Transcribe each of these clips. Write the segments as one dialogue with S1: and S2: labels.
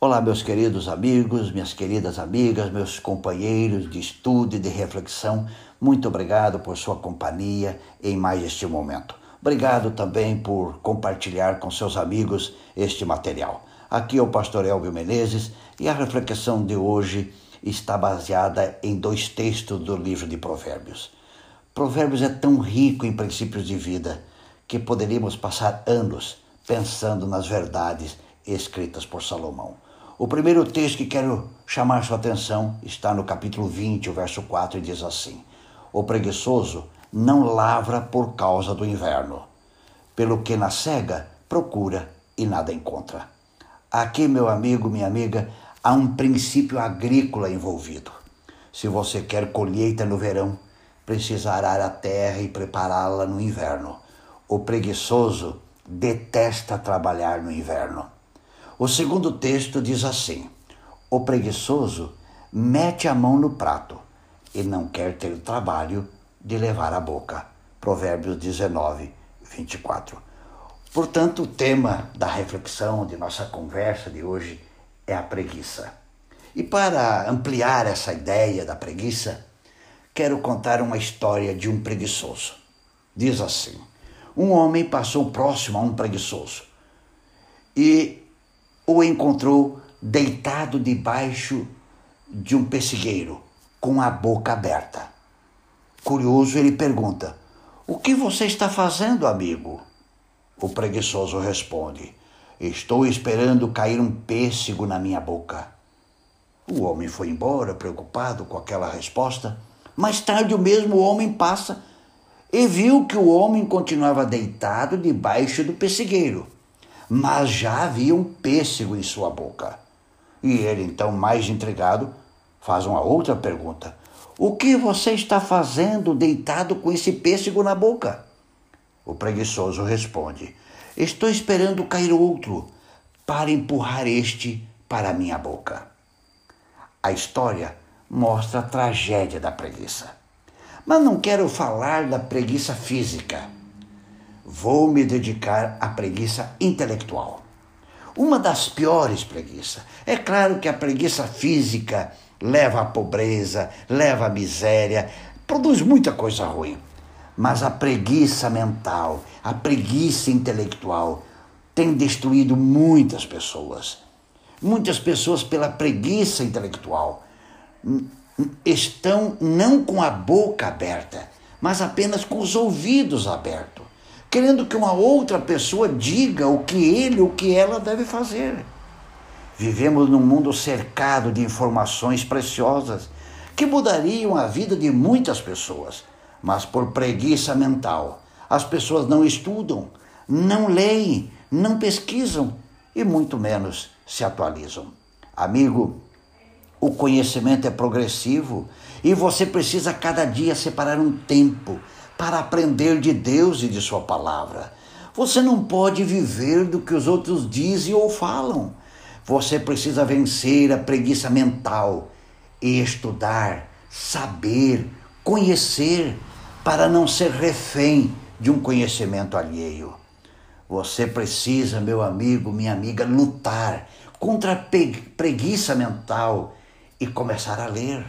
S1: Olá, meus queridos amigos, minhas queridas amigas, meus companheiros de estudo e de reflexão, muito obrigado por sua companhia em mais este momento. Obrigado também por compartilhar com seus amigos este material. Aqui é o pastor Elvio Menezes e a reflexão de hoje está baseada em dois textos do livro de Provérbios. Provérbios é tão rico em princípios de vida que poderíamos passar anos pensando nas verdades escritas por Salomão. O primeiro texto que quero chamar sua atenção está no capítulo 20, o verso 4, e diz assim: O preguiçoso não lavra por causa do inverno, pelo que na cega procura e nada encontra. Aqui, meu amigo, minha amiga, há um princípio agrícola envolvido. Se você quer colheita no verão, precisa arar a terra e prepará-la no inverno. O preguiçoso detesta trabalhar no inverno. O segundo texto diz assim: O preguiçoso mete a mão no prato e não quer ter o trabalho de levar a boca. Provérbios 19, 24. Portanto, o tema da reflexão de nossa conversa de hoje é a preguiça. E para ampliar essa ideia da preguiça, quero contar uma história de um preguiçoso. Diz assim: Um homem passou próximo a um preguiçoso e o encontrou deitado debaixo de um pessigueiro, com a boca aberta. Curioso, ele pergunta: O que você está fazendo, amigo? O preguiçoso responde: Estou esperando cair um pêssego na minha boca. O homem foi embora, preocupado com aquela resposta. Mais tarde, o mesmo homem passa e viu que o homem continuava deitado debaixo do pessigueiro mas já havia um pêssego em sua boca. E ele, então, mais intrigado, faz uma outra pergunta: O que você está fazendo deitado com esse pêssego na boca? O preguiçoso responde: Estou esperando cair outro para empurrar este para minha boca. A história mostra a tragédia da preguiça. Mas não quero falar da preguiça física vou me dedicar à preguiça intelectual. Uma das piores preguiças. É claro que a preguiça física leva à pobreza, leva à miséria, produz muita coisa ruim. Mas a preguiça mental, a preguiça intelectual tem destruído muitas pessoas. Muitas pessoas, pela preguiça intelectual, estão não com a boca aberta, mas apenas com os ouvidos abertos querendo que uma outra pessoa diga o que ele ou que ela deve fazer. Vivemos num mundo cercado de informações preciosas que mudariam a vida de muitas pessoas, mas por preguiça mental, as pessoas não estudam, não leem, não pesquisam e muito menos se atualizam. Amigo, o conhecimento é progressivo e você precisa cada dia separar um tempo para aprender de Deus e de Sua palavra. Você não pode viver do que os outros dizem ou falam. Você precisa vencer a preguiça mental e estudar, saber, conhecer, para não ser refém de um conhecimento alheio. Você precisa, meu amigo, minha amiga, lutar contra a preguiça mental e começar a ler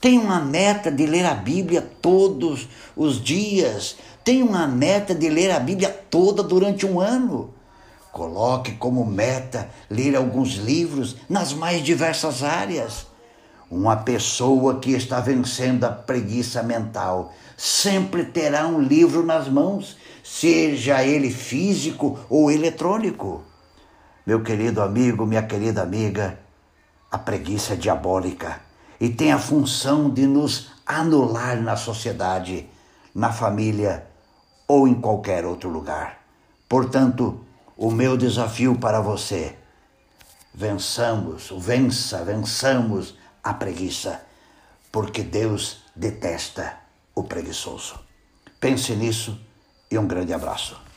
S1: tem uma meta de ler a Bíblia todos os dias. Tem uma meta de ler a Bíblia toda durante um ano. Coloque como meta ler alguns livros nas mais diversas áreas. Uma pessoa que está vencendo a preguiça mental sempre terá um livro nas mãos, seja ele físico ou eletrônico. Meu querido amigo, minha querida amiga, a preguiça é diabólica e tem a função de nos anular na sociedade, na família ou em qualquer outro lugar. Portanto, o meu desafio para você, vençamos, vença, vençamos a preguiça, porque Deus detesta o preguiçoso. Pense nisso e um grande abraço.